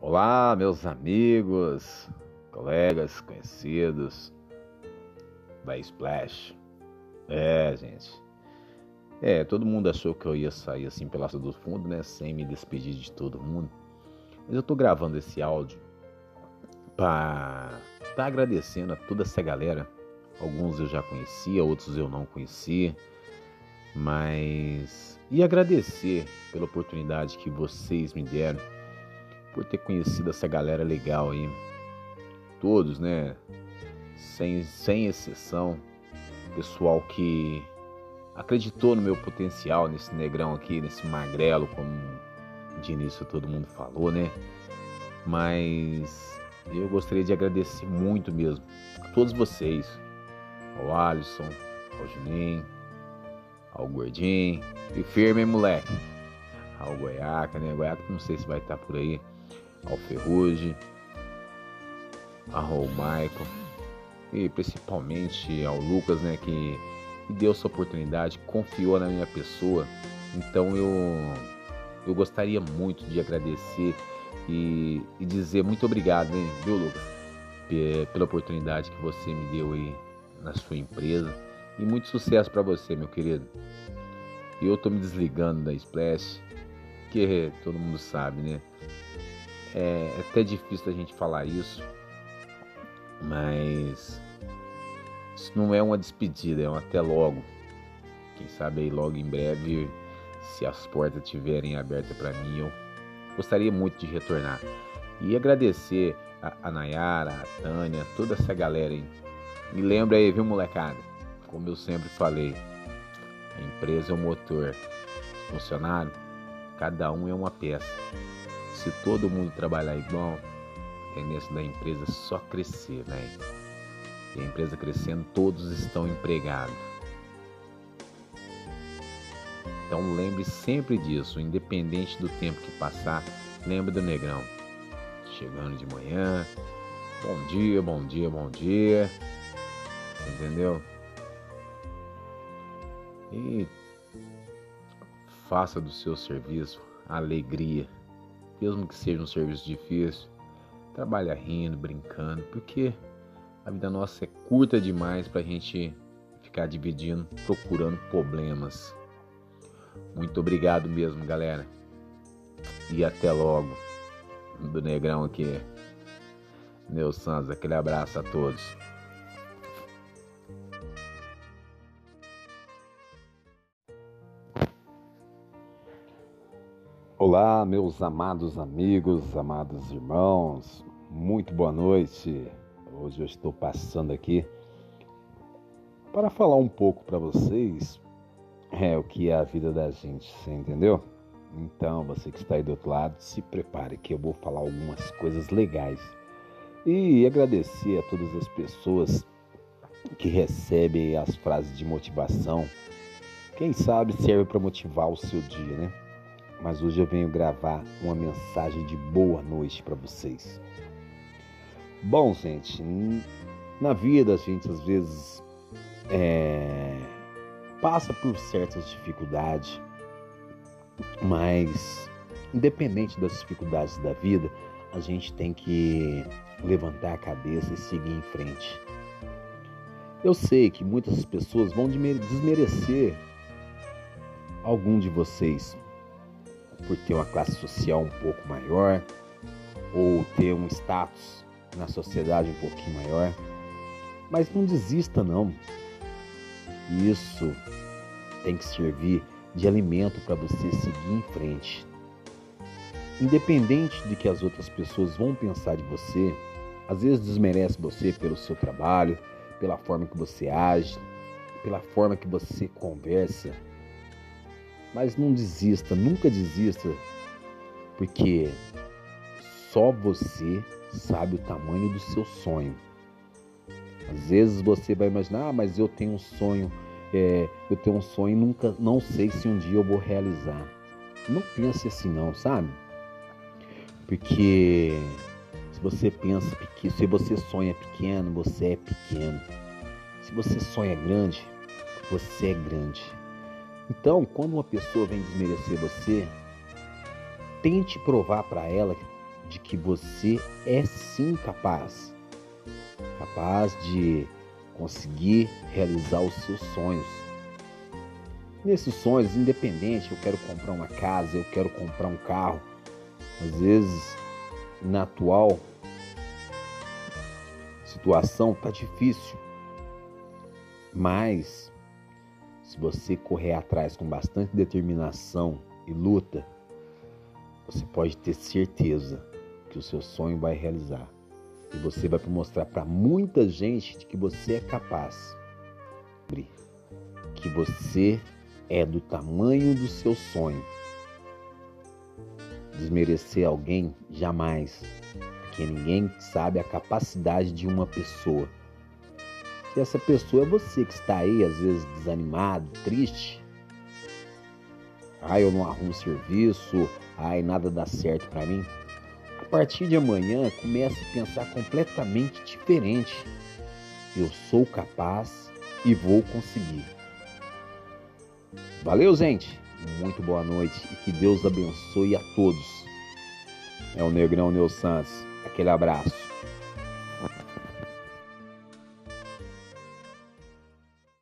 Olá, meus amigos, colegas, conhecidos da Splash. É, gente. É, todo mundo achou que eu ia sair assim pela do fundo, né? Sem me despedir de todo mundo. Mas eu tô gravando esse áudio para tá agradecendo a toda essa galera. Alguns eu já conhecia, outros eu não conhecia. Mas. E agradecer pela oportunidade que vocês me deram por ter conhecido essa galera legal aí. Todos, né? Sem, sem exceção. Pessoal que acreditou no meu potencial, nesse negrão aqui, nesse magrelo, como de início todo mundo falou, né? Mas eu gostaria de agradecer muito mesmo a todos vocês, ao Alisson, ao Juninho, ao Gordinho, e firme, moleque? Ao Goiaca, né? Goiaca não sei se vai estar por aí ao Ferrugem, ao Michael e principalmente ao Lucas, né, que me deu essa oportunidade, confiou na minha pessoa. Então eu eu gostaria muito de agradecer e, e dizer muito obrigado, hein, viu, Lucas, pela oportunidade que você me deu aí na sua empresa e muito sucesso para você, meu querido. E eu tô me desligando da Splash, que todo mundo sabe, né? É, é até difícil a gente falar isso, mas isso não é uma despedida, é um até logo. Quem sabe aí logo em breve, se as portas estiverem abertas para mim, eu gostaria muito de retornar. E agradecer a, a Nayara, a Tânia, toda essa galera aí. Me lembra aí, viu, molecada? Como eu sempre falei, a empresa é o motor, os funcionários, cada um é uma peça. Se todo mundo trabalhar igual, a tendência da empresa é só crescer, né? E a empresa crescendo, todos estão empregados. Então lembre sempre disso, independente do tempo que passar, lembre do negrão. Chegando de manhã, bom dia, bom dia, bom dia. Entendeu? E faça do seu serviço alegria mesmo que seja um serviço difícil, trabalha rindo, brincando, porque a vida nossa é curta demais para a gente ficar dividindo, procurando problemas. Muito obrigado mesmo, galera. E até logo. Do Negrão aqui. Meu Santos, aquele abraço a todos. Olá, meus amados amigos, amados irmãos, muito boa noite. Hoje eu estou passando aqui para falar um pouco para vocês é, o que é a vida da gente, você entendeu? Então, você que está aí do outro lado, se prepare que eu vou falar algumas coisas legais e agradecer a todas as pessoas que recebem as frases de motivação. Quem sabe serve para motivar o seu dia, né? Mas hoje eu venho gravar uma mensagem de boa noite para vocês. Bom, gente, na vida a gente às vezes é, passa por certas dificuldades, mas independente das dificuldades da vida, a gente tem que levantar a cabeça e seguir em frente. Eu sei que muitas pessoas vão desmerecer algum de vocês, por ter uma classe social um pouco maior ou ter um status na sociedade um pouquinho maior. Mas não desista não. Isso tem que servir de alimento para você seguir em frente. Independente de que as outras pessoas vão pensar de você, às vezes desmerece você pelo seu trabalho, pela forma que você age, pela forma que você conversa, mas não desista, nunca desista, porque só você sabe o tamanho do seu sonho. Às vezes você vai imaginar, ah, mas eu tenho um sonho, é, eu tenho um sonho e nunca, não sei se um dia eu vou realizar. Não pense assim não, sabe? Porque se você pensa pequeno, se você sonha pequeno, você é pequeno. Se você sonha grande, você é grande. Então, quando uma pessoa vem desmerecer você, tente provar para ela de que você é sim capaz. Capaz de conseguir realizar os seus sonhos. Nesses sonhos, independente, eu quero comprar uma casa, eu quero comprar um carro. Às vezes, na atual situação, tá difícil. Mas, se você correr atrás com bastante determinação e luta, você pode ter certeza que o seu sonho vai realizar. E você vai mostrar para muita gente de que você é capaz. Que você é do tamanho do seu sonho. Desmerecer alguém jamais, porque ninguém sabe a capacidade de uma pessoa. Essa pessoa é você que está aí, às vezes desanimado, triste, ai, eu não arrumo serviço, ai, nada dá certo para mim. A partir de amanhã, comece a pensar completamente diferente. Eu sou capaz e vou conseguir. Valeu, gente. Muito boa noite e que Deus abençoe a todos. É o Negrão Neu Santos. Aquele abraço.